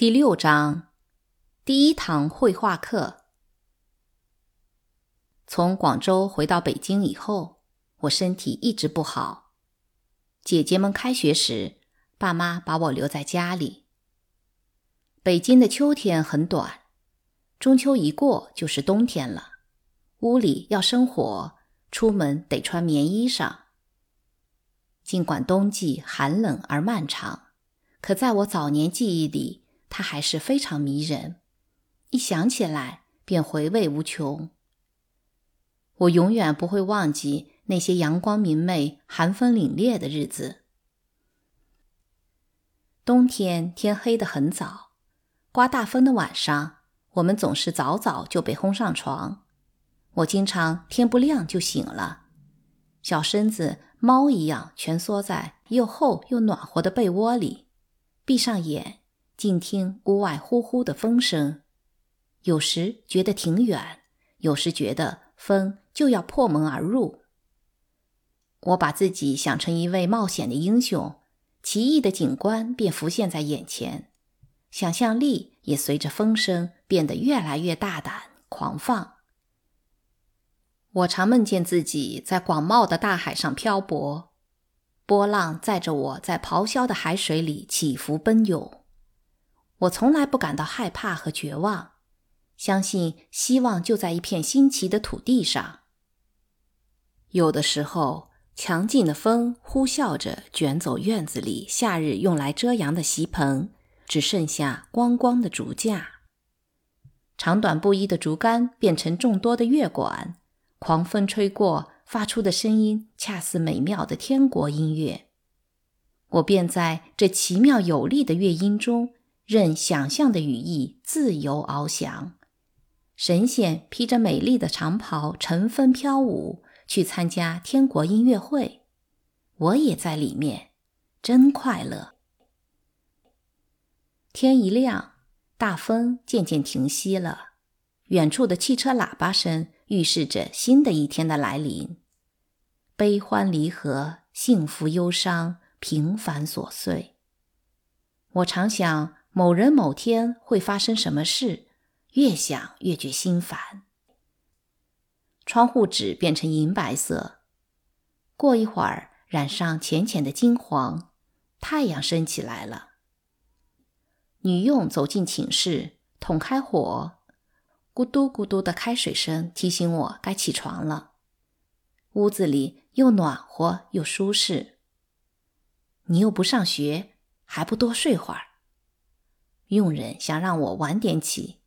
第六章，第一堂绘画课。从广州回到北京以后，我身体一直不好。姐姐们开学时，爸妈把我留在家里。北京的秋天很短，中秋一过就是冬天了。屋里要生火，出门得穿棉衣裳。尽管冬季寒冷而漫长，可在我早年记忆里。它还是非常迷人，一想起来便回味无穷。我永远不会忘记那些阳光明媚、寒风凛冽的日子。冬天天黑得很早，刮大风的晚上，我们总是早早就被轰上床。我经常天不亮就醒了，小身子猫一样蜷缩在又厚又暖和的被窝里，闭上眼。静听屋外呼呼的风声，有时觉得挺远，有时觉得风就要破门而入。我把自己想成一位冒险的英雄，奇异的景观便浮现在眼前，想象力也随着风声变得越来越大胆狂放。我常梦见自己在广袤的大海上漂泊，波浪载着我在咆哮的海水里起伏奔涌。我从来不感到害怕和绝望，相信希望就在一片新奇的土地上。有的时候，强劲的风呼啸着卷走院子里夏日用来遮阳的席棚，只剩下光光的竹架。长短不一的竹竿变成众多的乐管，狂风吹过，发出的声音恰似美妙的天国音乐。我便在这奇妙有力的乐音中。任想象的羽翼自由翱翔，神仙披着美丽的长袍乘风飘舞，去参加天国音乐会。我也在里面，真快乐。天一亮，大风渐渐停息了，远处的汽车喇叭声预示着新的一天的来临。悲欢离合，幸福忧伤，平凡琐碎。我常想。某人某天会发生什么事？越想越觉心烦。窗户纸变成银白色，过一会儿染上浅浅的金黄。太阳升起来了。女佣走进寝室，捅开火，咕嘟咕嘟的开水声提醒我该起床了。屋子里又暖和又舒适。你又不上学，还不多睡会儿？佣人想让我晚点起，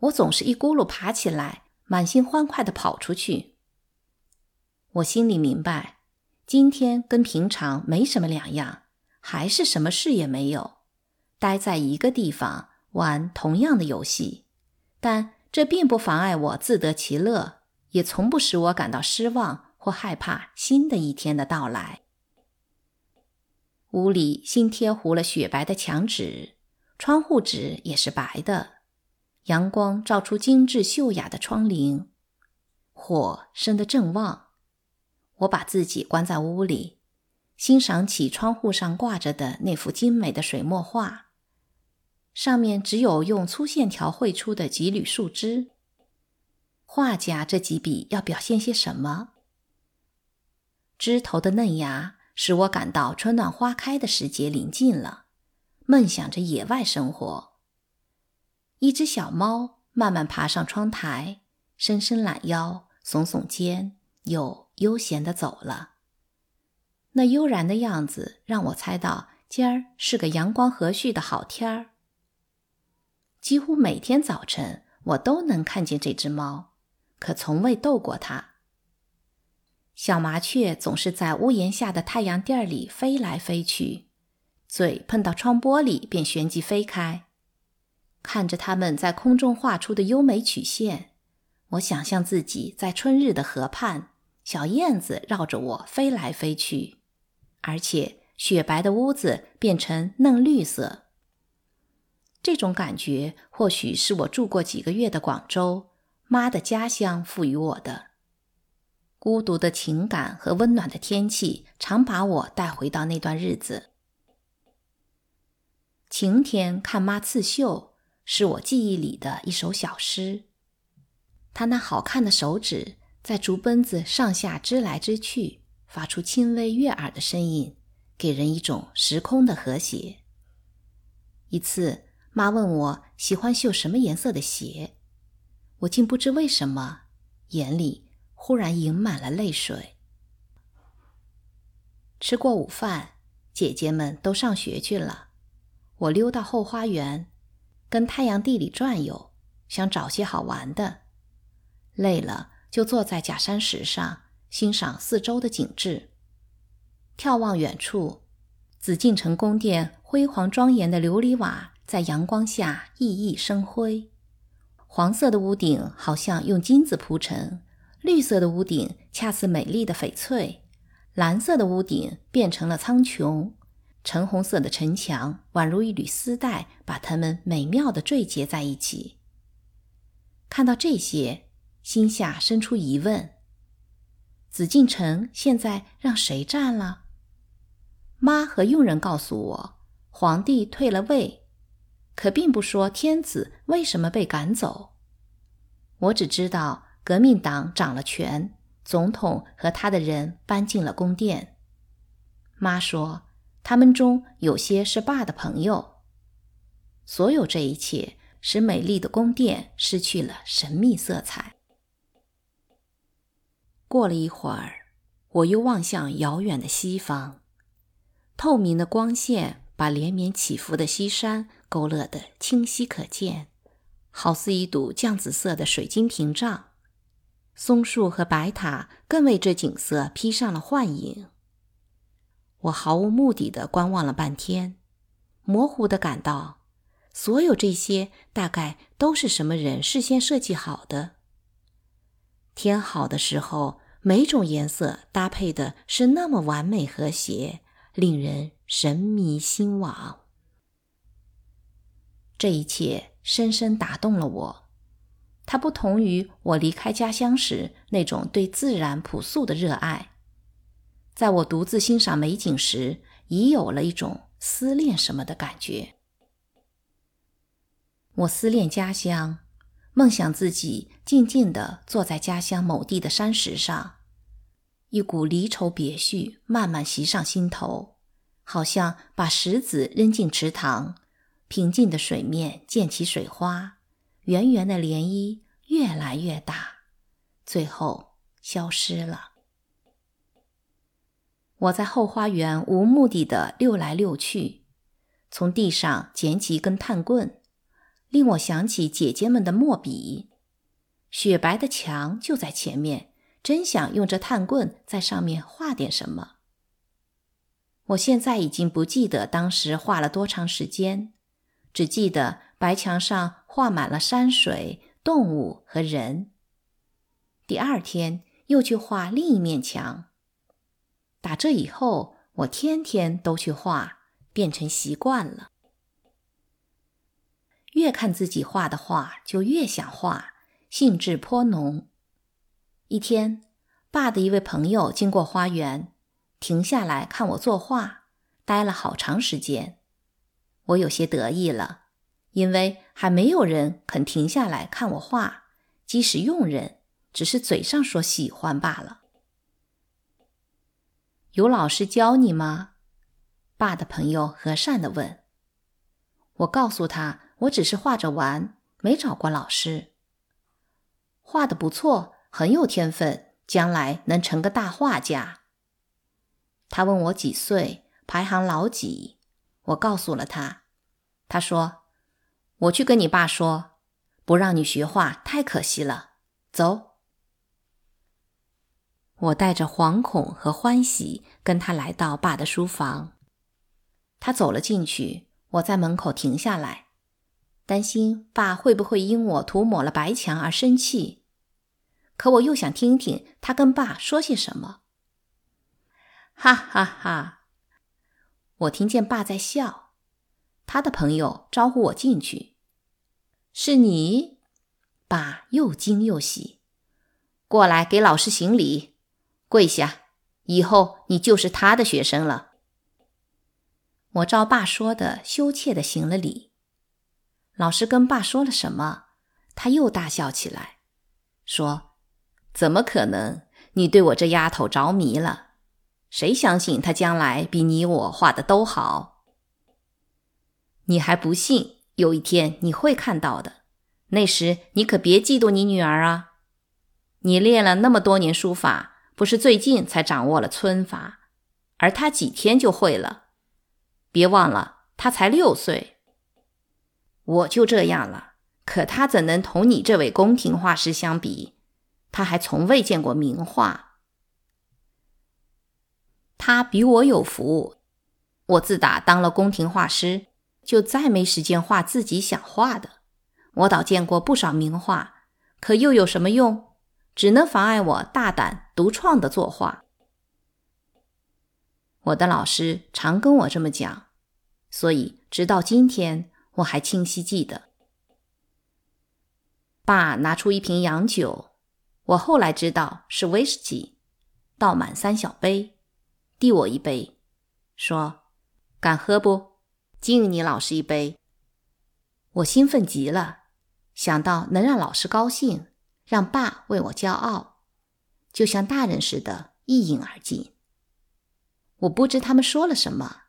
我总是一咕噜爬起来，满心欢快地跑出去。我心里明白，今天跟平常没什么两样，还是什么事也没有，待在一个地方玩同样的游戏。但这并不妨碍我自得其乐，也从不使我感到失望或害怕新的一天的到来。屋里新贴糊了雪白的墙纸。窗户纸也是白的，阳光照出精致秀雅的窗棂，火生得正旺。我把自己关在屋里，欣赏起窗户上挂着的那幅精美的水墨画，上面只有用粗线条绘出的几缕树枝。画家这几笔要表现些什么？枝头的嫩芽使我感到春暖花开的时节临近了。梦想着野外生活。一只小猫慢慢爬上窗台，伸伸懒腰，耸耸肩，又悠闲地走了。那悠然的样子让我猜到今儿是个阳光和煦的好天儿。几乎每天早晨，我都能看见这只猫，可从未逗过它。小麻雀总是在屋檐下的太阳垫里飞来飞去。嘴碰到窗玻璃，便旋即飞开。看着它们在空中画出的优美曲线，我想象自己在春日的河畔，小燕子绕着我飞来飞去，而且雪白的屋子变成嫩绿色。这种感觉或许是我住过几个月的广州妈的家乡赋予我的。孤独的情感和温暖的天气，常把我带回到那段日子。晴天看妈刺绣是我记忆里的一首小诗。她那好看的手指在竹奔子上下织来织去，发出轻微悦耳的声音，给人一种时空的和谐。一次，妈问我喜欢绣什么颜色的鞋，我竟不知为什么，眼里忽然盈满了泪水。吃过午饭，姐姐们都上学去了。我溜到后花园，跟太阳地里转悠，想找些好玩的。累了，就坐在假山石上欣赏四周的景致。眺望远处，紫禁城宫殿辉煌庄严的琉璃瓦在阳光下熠熠生辉，黄色的屋顶好像用金子铺成，绿色的屋顶恰似美丽的翡翠，蓝色的屋顶变成了苍穹。橙红色的城墙宛如一缕丝带，把它们美妙地缀结在一起。看到这些，心下生出疑问：紫禁城现在让谁占了？妈和佣人告诉我，皇帝退了位，可并不说天子为什么被赶走。我只知道革命党掌了权，总统和他的人搬进了宫殿。妈说。他们中有些是爸的朋友。所有这一切使美丽的宫殿失去了神秘色彩。过了一会儿，我又望向遥远的西方，透明的光线把连绵起伏的西山勾勒得清晰可见，好似一堵绛紫色的水晶屏障。松树和白塔更为这景色披上了幻影。我毫无目的的观望了半天，模糊的感到，所有这些大概都是什么人事先设计好的。天好的时候，每种颜色搭配的是那么完美和谐，令人神迷心往。这一切深深打动了我，它不同于我离开家乡时那种对自然朴素的热爱。在我独自欣赏美景时，已有了一种思念什么的感觉。我思念家乡，梦想自己静静地坐在家乡某地的山石上，一股离愁别绪慢慢袭上心头，好像把石子扔进池塘，平静的水面溅起水花，圆圆的涟漪越来越大，最后消失了。我在后花园无目的的溜来溜去，从地上捡起一根炭棍，令我想起姐姐们的墨笔。雪白的墙就在前面，真想用这炭棍在上面画点什么。我现在已经不记得当时画了多长时间，只记得白墙上画满了山水、动物和人。第二天又去画另一面墙。打这以后，我天天都去画，变成习惯了。越看自己画的画，就越想画，兴致颇浓。一天，爸的一位朋友经过花园，停下来看我作画，待了好长时间。我有些得意了，因为还没有人肯停下来看我画，即使佣人，只是嘴上说喜欢罢了。有老师教你吗？爸的朋友和善的问。我告诉他，我只是画着玩，没找过老师。画的不错，很有天分，将来能成个大画家。他问我几岁，排行老几，我告诉了他。他说：“我去跟你爸说，不让你学画太可惜了。”走。我带着惶恐和欢喜跟他来到爸的书房，他走了进去，我在门口停下来，担心爸会不会因我涂抹了白墙而生气，可我又想听听他跟爸说些什么。哈哈哈！我听见爸在笑，他的朋友招呼我进去，是你，爸又惊又喜，过来给老师行礼。跪下，以后你就是他的学生了。我照爸说的，羞怯的行了礼。老师跟爸说了什么，他又大笑起来，说：“怎么可能？你对我这丫头着迷了？谁相信她将来比你我画的都好？你还不信？有一天你会看到的。那时你可别嫉妒你女儿啊！你练了那么多年书法，不是最近才掌握了皴法，而他几天就会了。”别忘了，他才六岁。我就这样了，可他怎能同你这位宫廷画师相比？他还从未见过名画。他比我有福。我自打当了宫廷画师，就再没时间画自己想画的。我倒见过不少名画，可又有什么用？只能妨碍我大胆独创的作画。我的老师常跟我这么讲，所以直到今天我还清晰记得。爸拿出一瓶洋酒，我后来知道是威士忌，倒满三小杯，递我一杯，说：“敢喝不？敬你老师一杯。”我兴奋极了，想到能让老师高兴，让爸为我骄傲，就像大人似的，一饮而尽。我不知他们说了什么，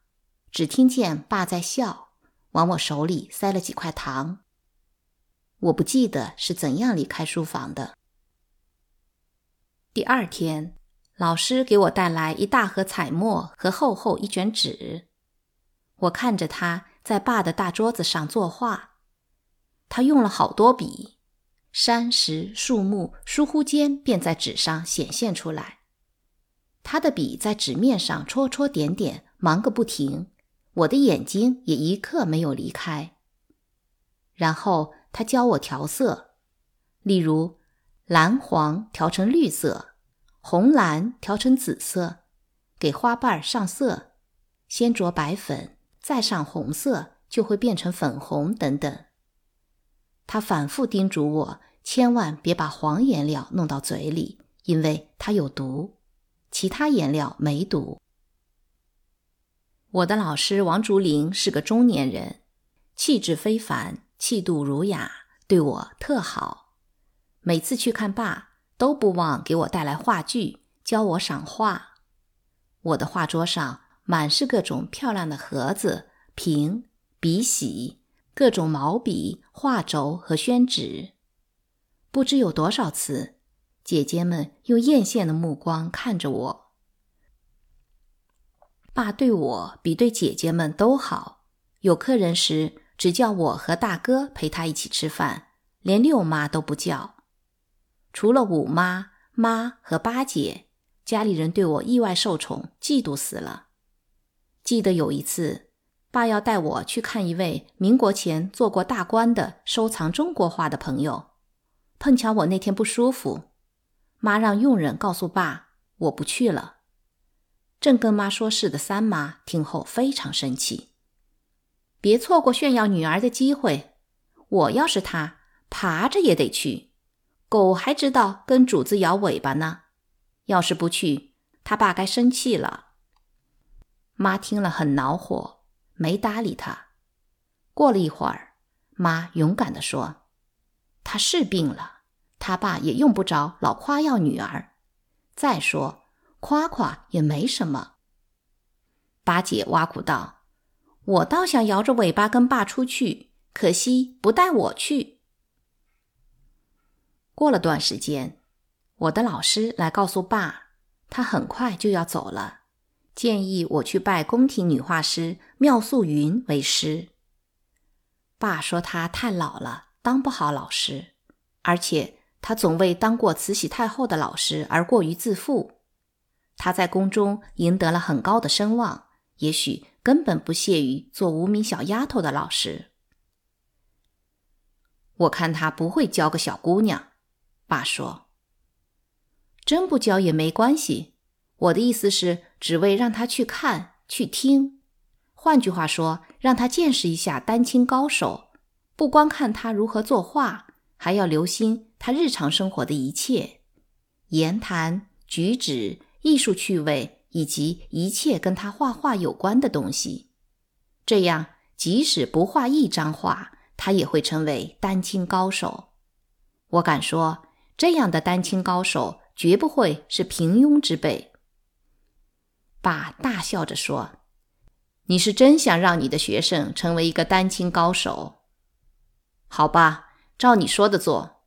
只听见爸在笑，往我手里塞了几块糖。我不记得是怎样离开书房的。第二天，老师给我带来一大盒彩墨和厚厚一卷纸。我看着他在爸的大桌子上作画，他用了好多笔，山石、树木疏忽间便在纸上显现出来。他的笔在纸面上戳戳点点，忙个不停。我的眼睛也一刻没有离开。然后他教我调色，例如蓝黄调成绿色，红蓝调成紫色，给花瓣上色，先着白粉，再上红色，就会变成粉红等等。他反复叮嘱我，千万别把黄颜料弄到嘴里，因为它有毒。其他颜料没毒。我的老师王竹林是个中年人，气质非凡，气度儒雅，对我特好。每次去看爸，都不忘给我带来话剧，教我赏画。我的画桌上满是各种漂亮的盒子、瓶、笔洗，各种毛笔、画轴和宣纸。不知有多少次。姐姐们用艳羡的目光看着我。爸对我比对姐姐们都好，有客人时只叫我和大哥陪他一起吃饭，连六妈都不叫。除了五妈、妈和八姐，家里人对我意外受宠，嫉妒死了。记得有一次，爸要带我去看一位民国前做过大官的、收藏中国画的朋友，碰巧我那天不舒服。妈让佣人告诉爸，我不去了。正跟妈说事的三妈听后非常生气，别错过炫耀女儿的机会。我要是她，爬着也得去。狗还知道跟主子摇尾巴呢。要是不去，他爸该生气了。妈听了很恼火，没搭理他。过了一会儿，妈勇敢地说：“他是病了。”他爸也用不着老夸耀女儿，再说夸夸也没什么。八姐挖苦道：“我倒想摇着尾巴跟爸出去，可惜不带我去。”过了段时间，我的老师来告诉爸，他很快就要走了，建议我去拜宫廷女画师妙素云为师。爸说她太老了，当不好老师，而且。她总为当过慈禧太后的老师而过于自负，她在宫中赢得了很高的声望，也许根本不屑于做无名小丫头的老师。我看他不会教个小姑娘，爸说。真不教也没关系，我的意思是，只为让他去看去听，换句话说，让他见识一下丹青高手，不光看他如何作画，还要留心。他日常生活的一切言谈举止、艺术趣味，以及一切跟他画画有关的东西，这样即使不画一张画，他也会成为丹青高手。我敢说，这样的丹青高手绝不会是平庸之辈。爸大笑着说：“你是真想让你的学生成为一个丹青高手？好吧，照你说的做。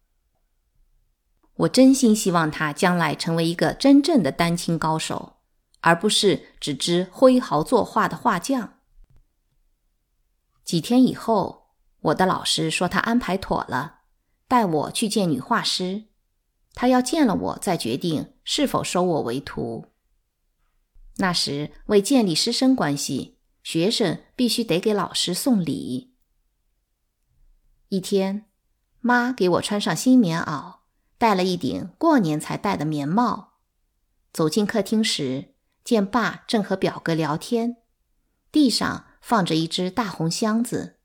我真心希望他将来成为一个真正的丹青高手，而不是只知挥毫作画的画匠。”几天以后，我的老师说他安排妥了。带我去见女画师，他要见了我再决定是否收我为徒。那时为建立师生关系，学生必须得给老师送礼。一天，妈给我穿上新棉袄，戴了一顶过年才戴的棉帽。走进客厅时，见爸正和表哥聊天，地上放着一只大红箱子。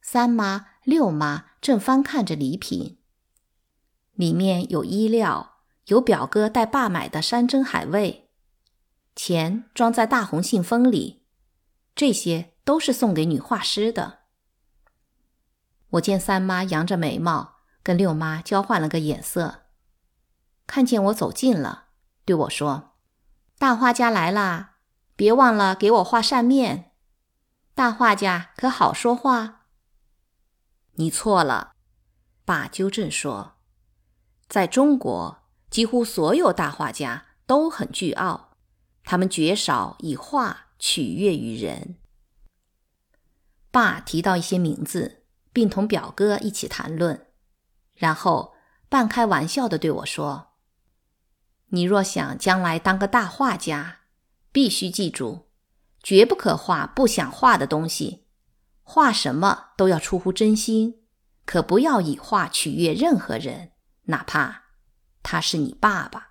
三妈、六妈。正翻看着礼品，里面有衣料，有表哥带爸买的山珍海味，钱装在大红信封里，这些都是送给女画师的。我见三妈扬着眉毛，跟六妈交换了个眼色，看见我走近了，对我说：“大画家来啦，别忘了给我画扇面。大画家可好说话。”你错了，爸纠正说，在中国，几乎所有大画家都很倨傲，他们绝少以画取悦于人。爸提到一些名字，并同表哥一起谈论，然后半开玩笑的对我说：“你若想将来当个大画家，必须记住，绝不可画不想画的东西。”画什么都要出乎真心，可不要以画取悦任何人，哪怕他是你爸爸。